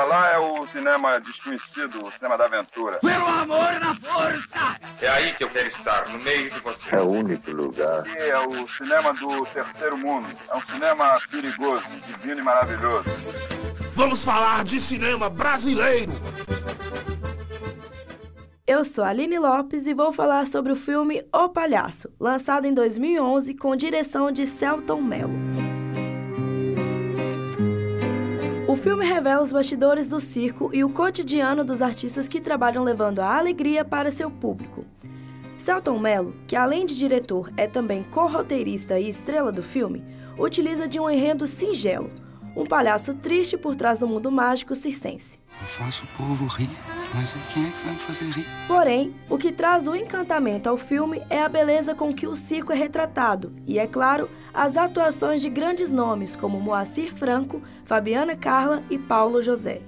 Para lá é o cinema desconhecido, o cinema da aventura. Pelo amor na força! É aí que eu quero estar, no meio de você. É o único lugar. Aqui é o cinema do terceiro mundo. É um cinema perigoso, divino e maravilhoso. Vamos falar de cinema brasileiro. Eu sou Aline Lopes e vou falar sobre o filme O Palhaço, lançado em 2011 com direção de Celton Mello. O filme revela os bastidores do circo e o cotidiano dos artistas que trabalham levando a alegria para seu público. Celton Mello, que além de diretor é também co-roteirista e estrela do filme, utiliza de um enredo singelo, um palhaço triste por trás do mundo mágico circense. Eu faço o povo rir, mas aí quem é que vai me fazer rir? Porém, o que traz o encantamento ao filme é a beleza com que o circo é retratado e, é claro, as atuações de grandes nomes como Moacir Franco, Fabiana Carla e Paulo José.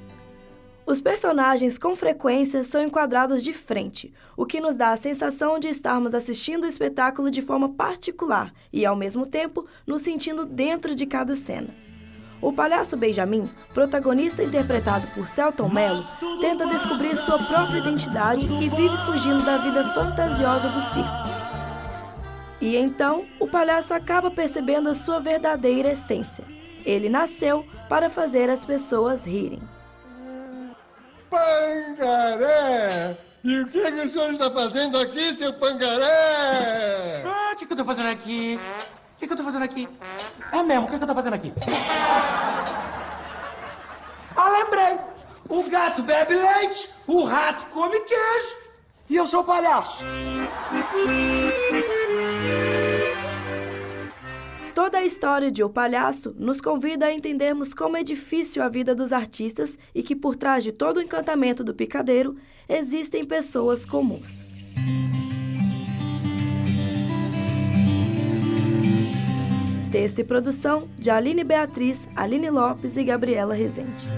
Os personagens com frequência são enquadrados de frente, o que nos dá a sensação de estarmos assistindo o espetáculo de forma particular e, ao mesmo tempo, nos sentindo dentro de cada cena. O palhaço Benjamin, protagonista interpretado por Celton Mello, tenta descobrir sua própria identidade e vive fugindo da vida fantasiosa do circo. E então, o palhaço acaba percebendo a sua verdadeira essência. Ele nasceu para fazer as pessoas rirem. Pangaré! E o que, que o senhor está fazendo aqui, seu pangaré? Ah, o que, que eu tô fazendo aqui? Que, que eu tô fazendo aqui? É mesmo, o que, que eu tô fazendo aqui? Ah, lembrei! O gato bebe leite, o rato come queijo e eu sou palhaço. Toda a história de O Palhaço nos convida a entendermos como é difícil a vida dos artistas e que por trás de todo o encantamento do picadeiro existem pessoas comuns. Texto e produção de Aline Beatriz, Aline Lopes e Gabriela Rezende.